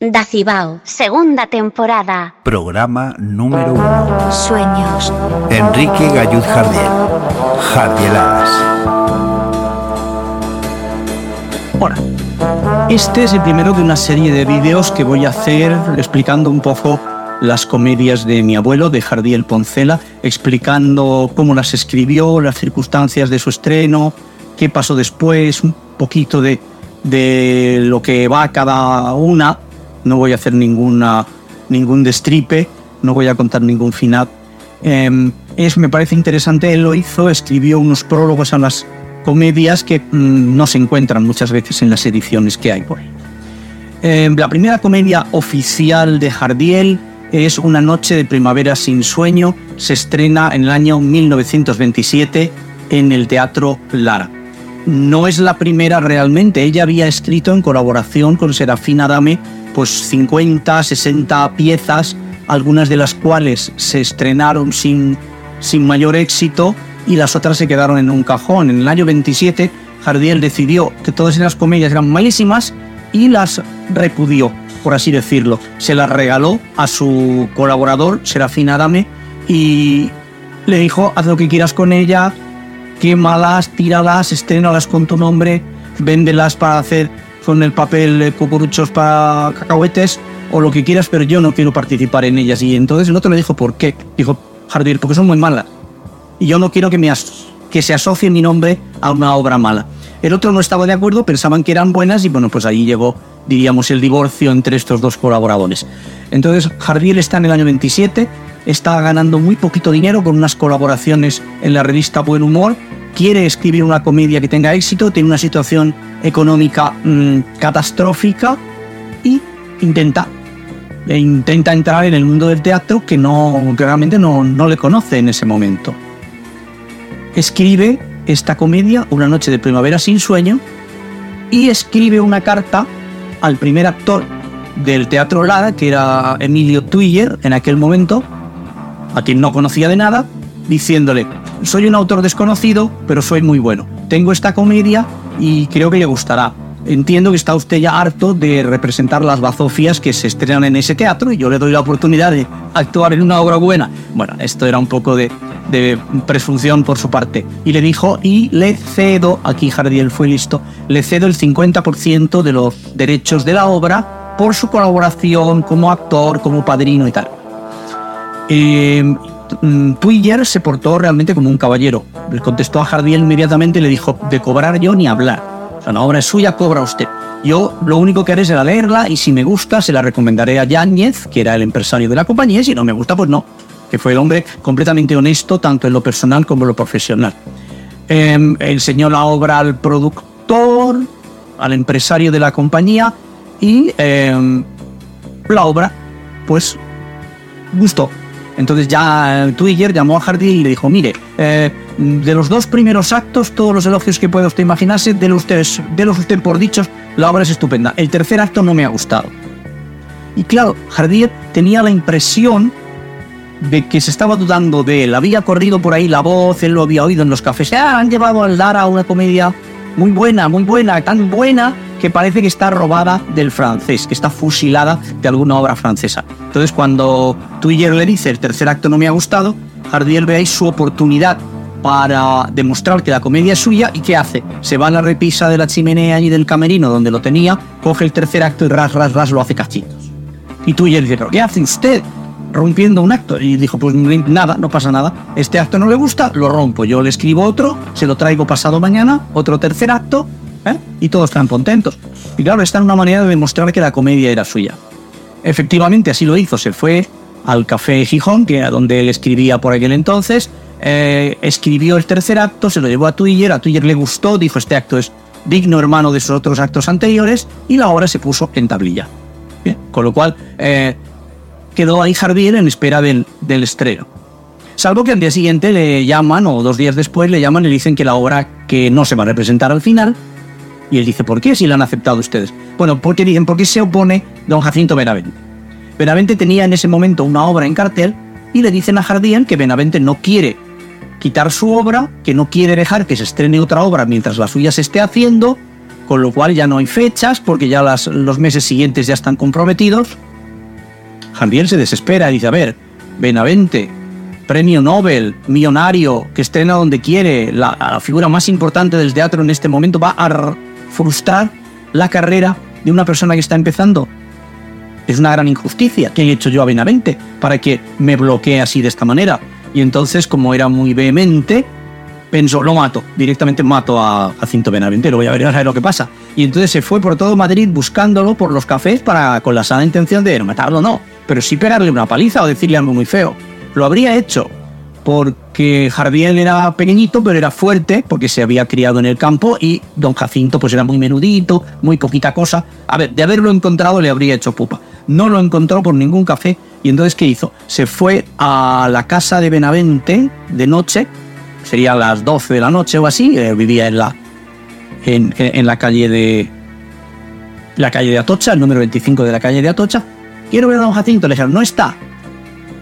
Dacibao, segunda temporada. Programa número uno. Sueños. Enrique Gallud Jardiel. Jardieladas. Hola. Este es el primero de una serie de vídeos que voy a hacer explicando un poco las comedias de mi abuelo, de Jardiel Poncela, explicando cómo las escribió, las circunstancias de su estreno, qué pasó después, un poquito de, de lo que va cada una. No voy a hacer ningún destripe, no voy a contar ningún final. Eh, es, me parece interesante, él lo hizo, escribió unos prólogos a las comedias que mmm, no se encuentran muchas veces en las ediciones que hay por ahí. Eh, la primera comedia oficial de Jardiel es Una noche de primavera sin sueño, se estrena en el año 1927 en el Teatro Lara. No es la primera realmente, ella había escrito en colaboración con Serafina Dame pues 50, 60 piezas, algunas de las cuales se estrenaron sin, sin mayor éxito y las otras se quedaron en un cajón. En el año 27, Jardiel decidió que todas esas comedias eran malísimas y las repudió, por así decirlo. Se las regaló a su colaborador, Serafina Adame, y le dijo, haz lo que quieras con ella, quémalas, tíralas, estrénalas con tu nombre, véndelas para hacer con el papel cucuruchos para cacahuetes o lo que quieras, pero yo no quiero participar en ellas. Y entonces el otro le dijo, ¿por qué? Dijo, Jardiel, porque son muy malas y yo no quiero que, me que se asocie mi nombre a una obra mala. El otro no estaba de acuerdo, pensaban que eran buenas y bueno, pues ahí llegó, diríamos, el divorcio entre estos dos colaboradores. Entonces, Jardiel está en el año 27, está ganando muy poquito dinero con unas colaboraciones en la revista Buen Humor, quiere escribir una comedia que tenga éxito, tiene una situación económica mmm, catastrófica y intenta e intenta entrar en el mundo del teatro que no realmente no, no le conoce en ese momento. Escribe esta comedia, Una noche de primavera sin sueño, y escribe una carta al primer actor del Teatro Lara, que era Emilio Twiller en aquel momento, a quien no conocía de nada, diciéndole, soy un autor desconocido, pero soy muy bueno. Tengo esta comedia y creo que le gustará. Entiendo que está usted ya harto de representar las bazofias que se estrenan en ese teatro y yo le doy la oportunidad de actuar en una obra buena. Bueno, esto era un poco de, presunción por su parte. Y le dijo, y le cedo, aquí Jardiel fue listo, le cedo el 50% de los derechos de la obra por su colaboración como actor, como padrino y tal. Eh, Twiller se portó realmente como un caballero. Le contestó a Jardiel inmediatamente y le dijo, de cobrar yo ni hablar. O sea, la obra es suya, cobra usted. Yo lo único que haré será leerla y si me gusta se la recomendaré a Yáñez, que era el empresario de la compañía, y si no me gusta, pues no que fue el hombre completamente honesto tanto en lo personal como en lo profesional. Eh, enseñó la obra al productor, al empresario de la compañía y eh, la obra, pues, gustó. Entonces ya Twigger llamó a Hardy y le dijo, mire, eh, de los dos primeros actos, todos los elogios que pueda usted imaginarse, de los usted, de los usted por dichos, la obra es estupenda. El tercer acto no me ha gustado. Y claro, Hardy tenía la impresión de que se estaba dudando de él. Había corrido por ahí la voz, él lo había oído en los cafés. Ah, han llevado al Lara una comedia muy buena, muy buena, tan buena que parece que está robada del francés, que está fusilada de alguna obra francesa. Entonces, cuando Twiller le dice el tercer acto no me ha gustado, Jardiel ve ahí su oportunidad para demostrar que la comedia es suya y ¿qué hace? Se va a la repisa de la chimenea y del camerino donde lo tenía, coge el tercer acto y ras, ras, ras lo hace cachitos. Y Twiller dice, ¿pero qué hace usted? Rompiendo un acto. Y dijo, pues nada, no pasa nada. Este acto no le gusta, lo rompo. Yo le escribo otro, se lo traigo pasado mañana, otro tercer acto, ¿eh? y todos están contentos. Y claro, esta es una manera de demostrar que la comedia era suya. Efectivamente, así lo hizo. Se fue al Café Gijón, que era donde él escribía por aquel entonces. Eh, escribió el tercer acto, se lo llevó a Twitter, a Twitter le gustó, dijo este acto es digno hermano de sus otros actos anteriores y la obra se puso en tablilla. Con lo cual, eh, quedó ahí Jardiel en espera del, estreno. Salvo que al día siguiente le llaman, o dos días después le llaman y le dicen que la obra que no se va a representar al final. Y él dice, ¿por qué si la han aceptado ustedes? Bueno, porque dicen, ¿por qué se opone don Jacinto Benavente? Benavente tenía en ese momento una obra en cartel y le dicen a Jardiel que Benavente no quiere quitar su obra, que no quiere dejar que se estrene otra obra mientras la suya se esté haciendo, con lo cual ya no hay fechas porque ya los meses siguientes ya están comprometidos. Jardiel se desespera y dice, a ver, Benavente, premio Nobel, millonario, que estrena donde quiere, la, la figura más importante del teatro en este momento, va a frustrar la carrera de una persona que está empezando. Es una gran injusticia que he hecho yo a Benavente para que me bloquee así de esta manera. Y entonces, como era muy vehemente, pensó, lo mato, directamente mato a Jacinto Benavente, lo voy a ver a ver lo que pasa. Y entonces se fue por todo Madrid buscándolo por los cafés para, con la sana intención de no matarlo, no, pero sí pegarle una paliza o decirle algo muy feo. Lo habría hecho porque Jardiel era pequeñito, pero era fuerte, porque se había criado en el campo, y don Jacinto pues era muy menudito, muy poquita cosa. A ver, de haberlo encontrado le habría hecho pupa. No lo encontró por ningún café, y entonces ¿qué hizo? Se fue a la casa de Benavente de noche, sería las 12 de la noche o así, eh, vivía en la, en, en la calle de la calle de Atocha, el número 25 de la calle de Atocha. Quiero ver a don Jacinto, le dijeron, no está.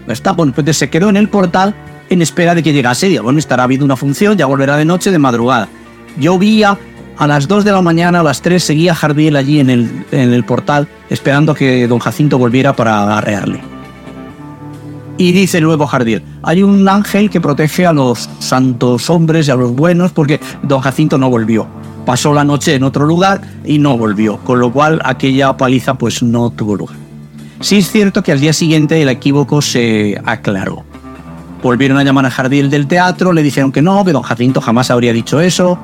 No está, bueno, pues se quedó en el portal en espera de que llegase. Digo, bueno, estará habiendo una función, ya volverá de noche, de madrugada. Llovía, a las 2 de la mañana, a las 3, seguía Jardiel allí en el, en el portal, esperando que don Jacinto volviera para arrearle. Y dice luego Jardiel, hay un ángel que protege a los santos hombres y a los buenos porque don Jacinto no volvió. Pasó la noche en otro lugar y no volvió, con lo cual aquella paliza pues no tuvo lugar. Sí es cierto que al día siguiente el equívoco se aclaró. Volvieron a llamar a Jardiel del teatro, le dijeron que no, que don Jacinto jamás habría dicho eso,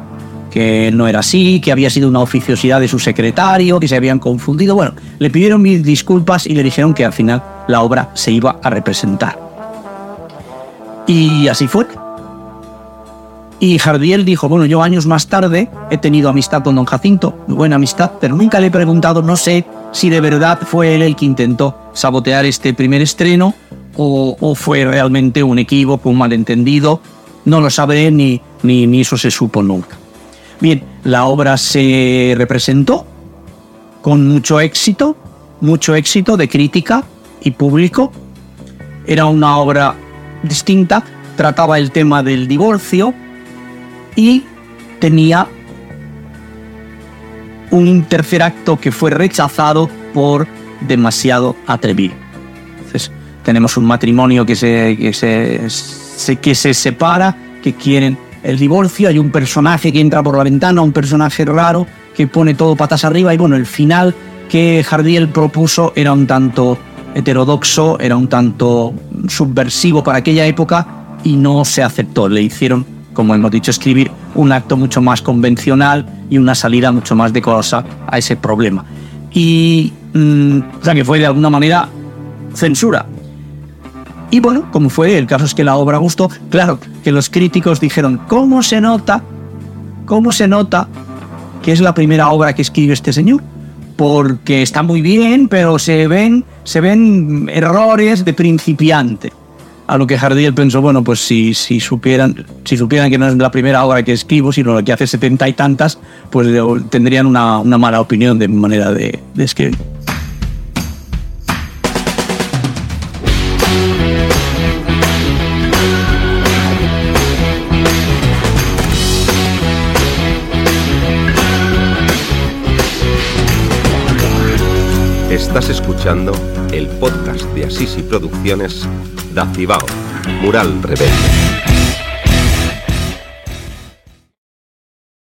que no era así, que había sido una oficiosidad de su secretario, que se habían confundido. Bueno, le pidieron mil disculpas y le dijeron que al final la obra se iba a representar. Y así fue. Y Jardiel dijo, bueno, yo años más tarde he tenido amistad con don Jacinto, buena amistad, pero nunca le he preguntado, no sé si de verdad fue él el que intentó sabotear este primer estreno o, o fue realmente un equívoco, un malentendido. No lo sabré ni, ni, ni eso se supo nunca. Bien, la obra se representó con mucho éxito, mucho éxito de crítica y público. Era una obra distinta, trataba el tema del divorcio y tenía un tercer acto que fue rechazado por demasiado atrevido. Entonces, tenemos un matrimonio que se, que se, que se separa, que quieren el divorcio, hay un personaje que entra por la ventana, un personaje raro que pone todo patas arriba y bueno, el final que Jardiel propuso era un tanto heterodoxo, era un tanto subversivo para aquella época y no se aceptó. Le hicieron, como hemos dicho, escribir un acto mucho más convencional y una salida mucho más decorosa a ese problema. Y, mm, o sea, que fue de alguna manera censura. Y bueno, como fue, el caso es que la obra gustó. Claro, que los críticos dijeron, ¿cómo se nota? ¿Cómo se nota que es la primera obra que escribe este señor? Porque está muy bien, pero se ven, se ven errores de principiante. A lo que Jardiel pensó, bueno, pues si, supieran, que no es la primera obra que escribo, sino la que hace setenta y tantas, pues tendrían una, una mala opinión de mi manera de, de escribir. Estás escuchando el podcast de Asisi Producciones Da Cibao, Mural Rebelde.